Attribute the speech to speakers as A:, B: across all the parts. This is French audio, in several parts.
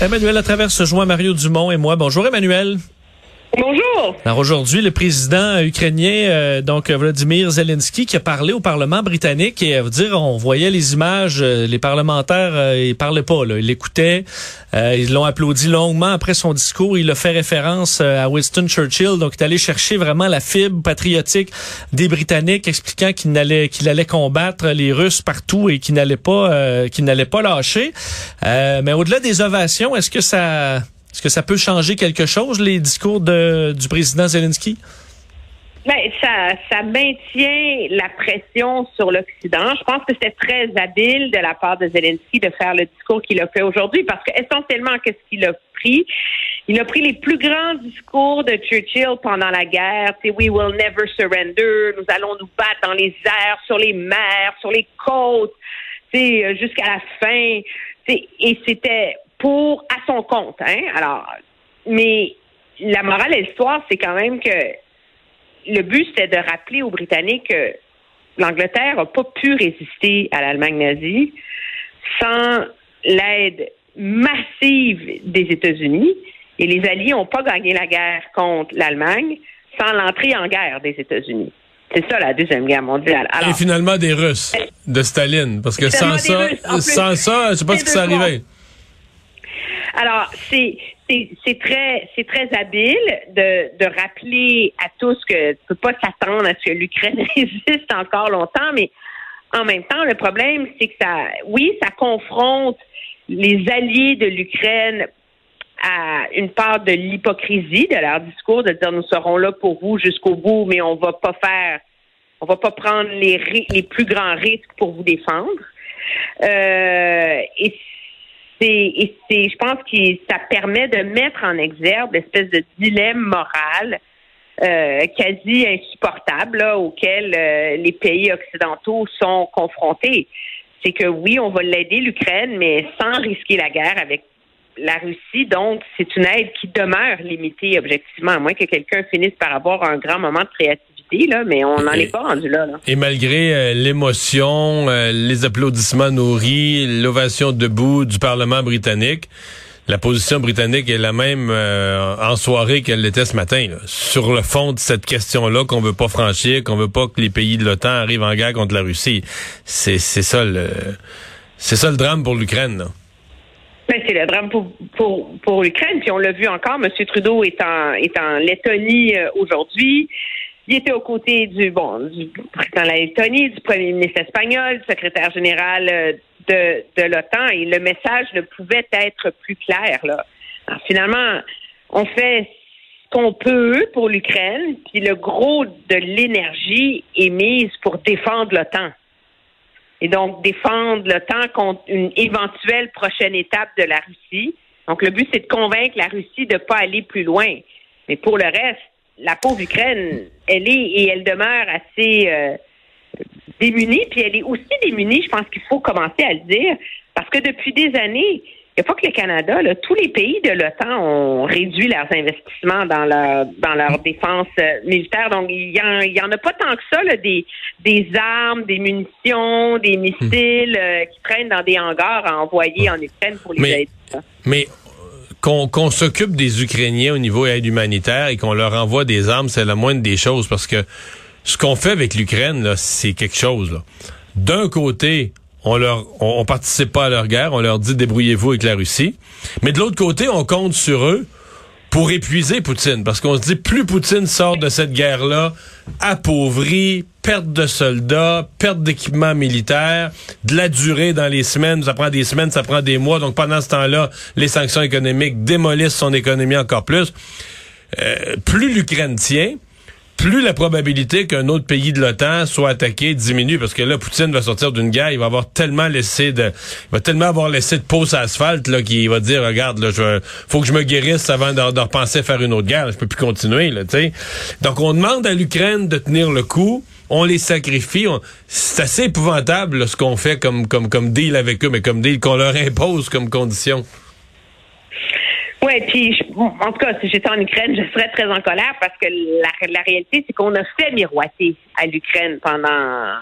A: Emmanuel Latraverse se joint Mario Dumont et moi. Bonjour Emmanuel.
B: Bonjour.
A: Alors aujourd'hui, le président ukrainien, euh, donc Vladimir Zelensky, qui a parlé au Parlement britannique et à vous dire, on voyait les images, euh, les parlementaires, euh, ils parlaient pas, là, ils l'écoutaient, ils l'ont applaudi longuement après son discours. Il a fait référence à Winston Churchill, donc il est allé chercher vraiment la fibre patriotique des Britanniques, expliquant qu'il allait qu'il allait combattre les Russes partout et qu'il n'allait pas qu'il n'allait pas lâcher. mais au-delà des ovations, est-ce que ça est-ce que ça peut changer quelque chose, les discours du président Zelensky?
B: Ben, ça, ça maintient la pression sur l'Occident. Je pense que c'était très habile de la part de Zelensky de faire le discours qu'il a fait aujourd'hui parce qu'essentiellement, qu'est-ce qu'il a pris? Il a pris les plus grands discours de Churchill pendant la guerre. C'est We will never surrender. Nous allons nous battre dans les airs, sur les mers, sur les côtes, jusqu'à la fin. Et c'était pour à son compte. Hein? Alors, mais la morale et l'histoire, c'est quand même que le but, c'était de rappeler aux Britanniques que l'Angleterre n'a pas pu résister à l'Allemagne nazie sans l'aide massive des États-Unis. Et les Alliés n'ont pas gagné la guerre contre l'Allemagne sans l'entrée en guerre des États-Unis. C'est ça la deuxième guerre mondiale.
C: Et finalement des Russes, de Staline, parce que sans ça, sans ça, je sais pas ce qui s'est arrivé.
B: Alors, c'est c'est très c'est très habile de, de rappeler à tous que tu peux pas s'attendre à ce que l'Ukraine résiste encore longtemps, mais en même temps, le problème, c'est que ça, oui, ça confronte les alliés de l'Ukraine à une part de l'hypocrisie de leur discours, de dire nous serons là pour vous jusqu'au bout, mais on va pas faire, on va pas prendre les, les plus grands risques pour vous défendre. Euh, et et c'est, je pense que ça permet de mettre en exergue l'espèce de dilemme moral euh, quasi insupportable auquel euh, les pays occidentaux sont confrontés. C'est que oui, on va l'aider l'Ukraine, mais sans risquer la guerre avec la Russie. Donc, c'est une aide qui demeure limitée objectivement, à moins que quelqu'un finisse par avoir un grand moment de créativité mais on n'en est pas rendu là.
C: Et malgré euh, l'émotion, euh, les applaudissements nourris, l'ovation debout du Parlement britannique, la position britannique est la même euh, en soirée qu'elle l'était ce matin. Sur le fond de cette question-là qu'on veut pas franchir, qu'on veut pas que les pays de l'OTAN arrivent en guerre contre la Russie. C'est ça le c'est ça le drame pour l'Ukraine.
B: Ben, c'est le drame pour, pour, pour l'Ukraine. Puis on l'a vu encore, M. Trudeau est en, est en Lettonie aujourd'hui. Il était aux côtés du bon du président de la Lettonie, du premier ministre espagnol, du secrétaire général euh, de, de l'OTAN, et le message ne pouvait être plus clair. Là. finalement, on fait ce qu'on peut pour l'Ukraine, puis le gros de l'énergie est mise pour défendre l'OTAN. Et donc, défendre l'OTAN contre une éventuelle prochaine étape de la Russie. Donc, le but, c'est de convaincre la Russie de ne pas aller plus loin. Mais pour le reste, la pauvre Ukraine, elle est et elle demeure assez euh, démunie, puis elle est aussi démunie, je pense qu'il faut commencer à le dire, parce que depuis des années, il n'y a pas que le Canada, là, tous les pays de l'OTAN ont réduit leurs investissements dans leur dans leur défense euh, militaire. Donc, il y, en, a pas tant que ça, là, des, des armes, des munitions, des missiles euh, qui traînent dans des hangars à envoyer en Ukraine pour les aider.
C: Mais qu'on s'occupe des Ukrainiens au niveau aide humanitaire et qu'on leur envoie des armes, c'est la moindre des choses parce que ce qu'on fait avec l'Ukraine, c'est quelque chose. D'un côté, on leur, on, on participe pas à leur guerre, on leur dit débrouillez-vous avec la Russie. Mais de l'autre côté, on compte sur eux pour épuiser Poutine. Parce qu'on se dit, plus Poutine sort de cette guerre-là, appauvri, perte de soldats, perte d'équipement militaire, de la durée dans les semaines, ça prend des semaines, ça prend des mois. Donc pendant ce temps-là, les sanctions économiques démolissent son économie encore plus. Euh, plus l'Ukraine tient, plus la probabilité qu'un autre pays de l'OTAN soit attaqué diminue parce que là Poutine va sortir d'une guerre, il va avoir tellement laissé de il va tellement avoir laissé de pause asphalte là qu'il va dire regarde là je faut que je me guérisse avant de, de repenser faire une autre guerre, je peux plus continuer là. Donc on demande à l'Ukraine de tenir le coup on les sacrifie. C'est assez épouvantable là, ce qu'on fait comme, comme, comme deal avec eux, mais comme deal qu'on leur impose comme condition.
B: Oui, puis en tout cas, si j'étais en Ukraine, je serais très en colère parce que la, la réalité, c'est qu'on a fait miroiter à l'Ukraine pendant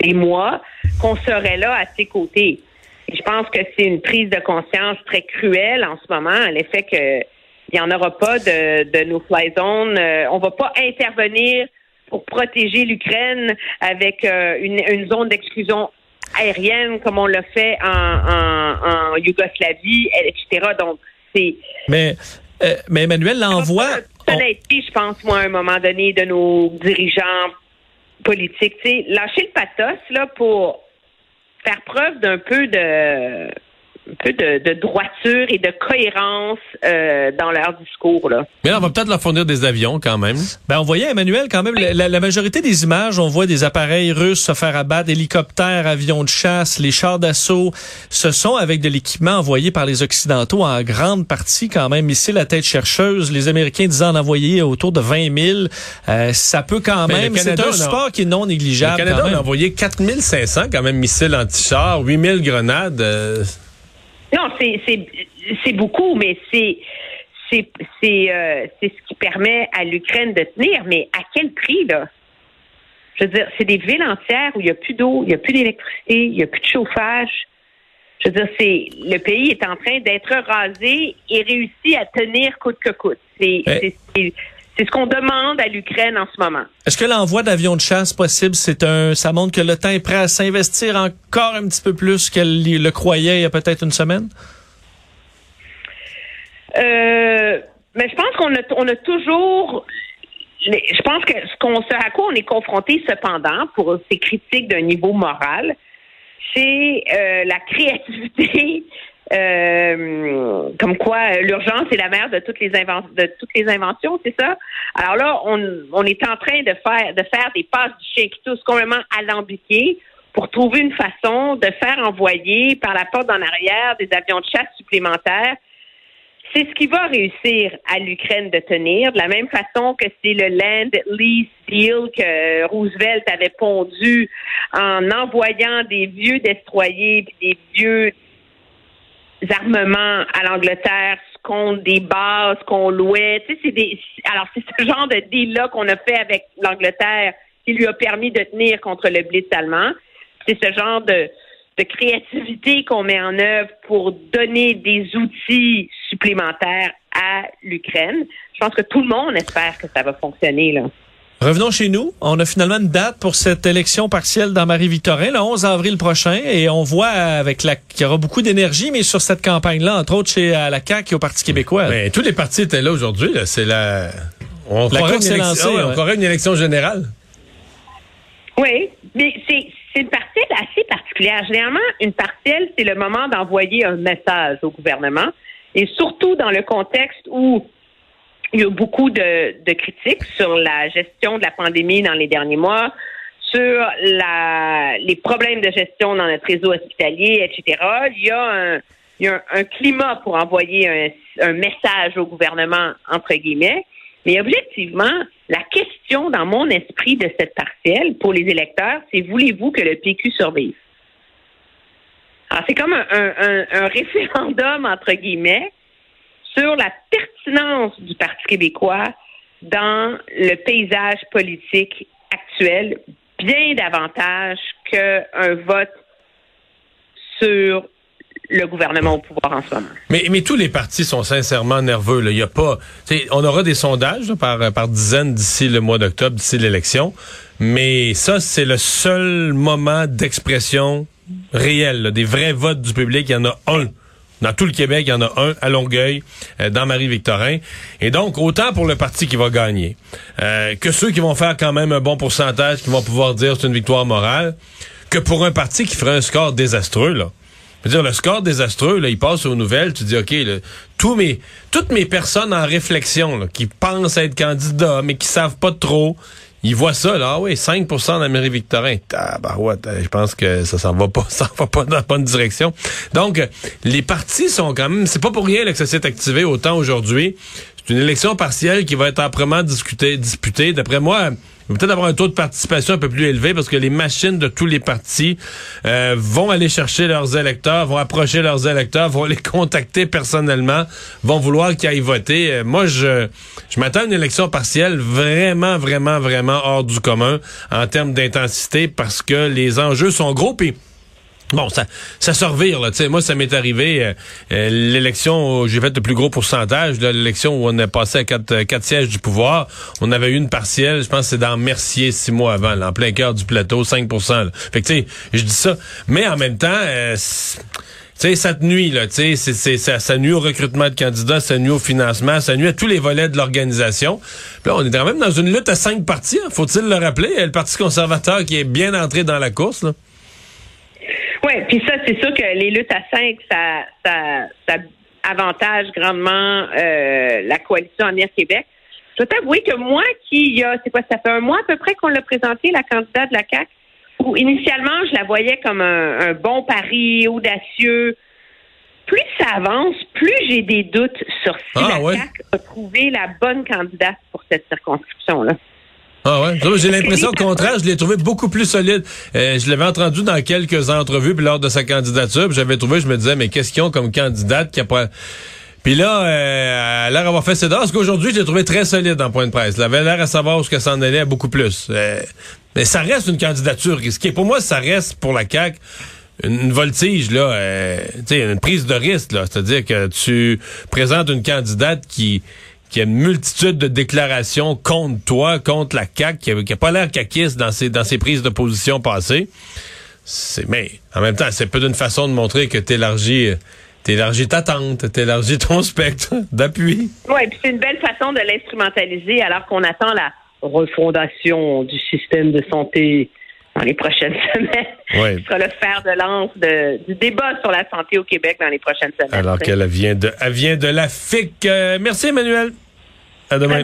B: des mois qu'on serait là à ses côtés. Et je pense que c'est une prise de conscience très cruelle en ce moment, l'effet que il n'y en aura pas de, de nos fly zones. Euh, on va pas intervenir pour protéger l'Ukraine avec euh, une, une zone d'exclusion aérienne comme on l'a fait en, en, en Yougoslavie, etc. Donc,
A: mais, euh, mais Emmanuel l'envoie.
B: je pense, moi, à un moment donné, de nos dirigeants politiques. sais, lâcher le pathos là, pour faire preuve d'un peu de un peu de, droiture et de cohérence euh, dans leur discours. Là.
C: Mais là, on va peut-être leur fournir des avions quand même.
A: Ben, on voyait, Emmanuel, quand même, la, majorité des images, on voit des appareils russes se faire abattre, hélicoptères, avions de chasse, les chars d'assaut. Ce sont avec de l'équipement envoyé par les Occidentaux en grande partie quand même. Ici, la tête chercheuse, les Américains disant en envoyer autour de 20 000. Euh, ça peut quand ben, même... C'est un support qui est non négligeable.
C: Le Canada a envoyé 4 500 quand même missiles anti-chars, 8 000 grenades. Euh,
B: non, c'est beaucoup, mais c'est c'est euh, c'est ce qui permet à l'Ukraine de tenir. Mais à quel prix là? Je veux dire, c'est des villes entières où il n'y a plus d'eau, il n'y a plus d'électricité, il n'y a plus de chauffage. Je veux dire, c'est le pays est en train d'être rasé et réussit à tenir coûte que coûte. C'est c'est ce qu'on demande à l'Ukraine en ce moment.
A: Est-ce que l'envoi d'avions de chasse possible, c'est un, ça montre que le temps est prêt à s'investir encore un petit peu plus qu'elle le croyait il y a peut-être une semaine?
B: Euh, mais je pense qu'on a, on a toujours je pense que ce qu'on à quoi on est confronté cependant pour ces critiques d'un niveau moral, c'est euh, la créativité euh, comme quoi l'urgence est la mère de toutes les inventions, c'est ça? Alors là, on, est en train de faire de faire des passes du chien qui tous complètement alambiquées pour trouver une façon de faire envoyer par la porte en arrière des avions de chasse supplémentaires. C'est ce qui va réussir à l'Ukraine de tenir, de la même façon que c'est le Land Lease Deal que Roosevelt avait pondu en envoyant des vieux destroyers, des vieux armements à l'Angleterre contre des bases qu'on louait. Tu sais, c'est des, alors c'est ce genre de deal-là qu'on a fait avec l'Angleterre qui lui a permis de tenir contre le blitz allemand. C'est ce genre de, de créativité qu'on met en œuvre pour donner des outils supplémentaires à l'Ukraine. Je pense que tout le monde espère que ça va fonctionner là.
A: Revenons chez nous. On a finalement une date pour cette élection partielle dans Marie-Victorin, le 11 avril prochain, et on voit avec la qu'il y aura beaucoup d'énergie, mais sur cette campagne-là, entre autres chez à la CAQ et au Parti québécois.
C: Mais tous les partis étaient là aujourd'hui. C'est la, on
A: la
C: croirait une, élection, on une élection générale.
B: Oui, mais c'est une partielle assez particulière. Généralement, une partielle, c'est le moment d'envoyer un message au gouvernement, et surtout dans le contexte où il y a beaucoup de, critiques sur la gestion de la pandémie dans les derniers mois, sur la, les problèmes de gestion dans notre réseau hospitalier, etc. Il y a un, un, climat pour envoyer un, un, message au gouvernement, entre guillemets. Mais objectivement, la question dans mon esprit de cette partielle pour les électeurs, c'est voulez-vous que le PQ survive? Alors, c'est comme un, un référendum, entre guillemets, sur la pertinence du Parti québécois dans le paysage politique actuel, bien davantage qu'un vote sur le gouvernement au pouvoir en ce moment.
C: Mais, tous les partis sont sincèrement nerveux. Il y a pas, on aura des sondages par, dizaines d'ici le mois d'octobre, d'ici l'élection. Mais ça, c'est le seul moment d'expression réels, là, des vrais votes du public, il y en a un. Dans tout le Québec, il y en a un à Longueuil, euh, dans Marie-Victorin. Et donc, autant pour le parti qui va gagner, euh, que ceux qui vont faire quand même un bon pourcentage, qui vont pouvoir dire c'est une victoire morale, que pour un parti qui ferait un score désastreux, là. Je veux dire, le score désastreux, là, il passe aux nouvelles, tu dis, OK, toutes mes personnes en réflexion, qui pensent être candidats, mais qui savent pas trop, ils voient ça, là, ah oui, 5% d'Amérique Victorin. Tabarouette, euh, je pense que ça s'en va pas, ça va pas dans la bonne direction. Donc, euh, les partis sont quand même, c'est pas pour rien là, que ça s'est activé autant aujourd'hui. C'est une élection partielle qui va être âprement discutée, disputée. D'après moi, va peut-être avoir un taux de participation un peu plus élevé parce que les machines de tous les partis euh, vont aller chercher leurs électeurs, vont approcher leurs électeurs, vont les contacter personnellement, vont vouloir qu'ils aillent voter. Euh, moi, je, je m'attends à une élection partielle vraiment, vraiment, vraiment hors du commun en termes d'intensité parce que les enjeux sont gros. Puis Bon, ça, ça se revire, là. sais, moi, ça m'est arrivé, euh, euh, l'élection où j'ai fait le plus gros pourcentage, l'élection où on a passé à quatre, euh, quatre, sièges du pouvoir, on avait eu une partielle, je pense que c'est dans Mercier six mois avant, là, en plein cœur du plateau, 5% Fait que, tu sais, je dis ça. Mais en même temps, euh, sais, ça te nuit, là, tu sais, ça, ça nuit au recrutement de candidats, ça nuit au financement, ça nuit à tous les volets de l'organisation. Là, on est quand même dans une lutte à cinq partis, hein, faut-il le rappeler, le Parti conservateur qui est bien entré dans la course, là.
B: Oui, puis ça, c'est sûr que les luttes à cinq, ça, ça, ça avantage grandement euh, la coalition Avenir Québec. Je dois t'avouer que moi, qui, y a, c'est quoi, ça fait un mois à peu près qu'on l'a présenté, la candidate de la CAQ, où initialement, je la voyais comme un, bon pari audacieux. Plus ça avance, plus j'ai des doutes sur si
C: ah,
B: la
C: ouais.
B: CAQ a trouvé la bonne candidate pour cette circonscription-là.
C: Ah ouais, j'ai l'impression au contraire, je l'ai trouvé beaucoup plus solide. Euh, je l'avais entendu dans quelques entrevues puis lors de sa candidature, j'avais trouvé, je me disais mais qu'est-ce qu'ils ont comme candidate qui a pas puis là, euh, a l'air d'avoir fait ses dents. Parce qu'aujourd'hui, je l'ai trouvé très solide en point de presse. Elle avait l'air à savoir ce qu'elle s'en allait beaucoup plus. Euh, mais ça reste une candidature risquée. Pour moi, ça reste pour la CAQ une voltige, là, euh, une prise de risque. là. C'est-à-dire que tu présentes une candidate qui qui a une multitude de déclarations contre toi, contre la CAQ, qui a, pas l'air caquiste dans ses, dans ses prises de position passées. C'est, mais en même temps, c'est peu d'une façon de montrer que t'élargis, t'élargis ta tente, t'élargis ton spectre d'appui.
B: Oui, puis c'est une belle façon de l'instrumentaliser alors qu'on attend la refondation du système de santé dans les prochaines semaines.
C: Oui.
B: Ce sera le fer de lance de, du débat sur la santé au Québec dans les prochaines semaines.
C: Alors qu'elle vient de, elle vient de la FIC. Euh, merci, Emmanuel. À demain.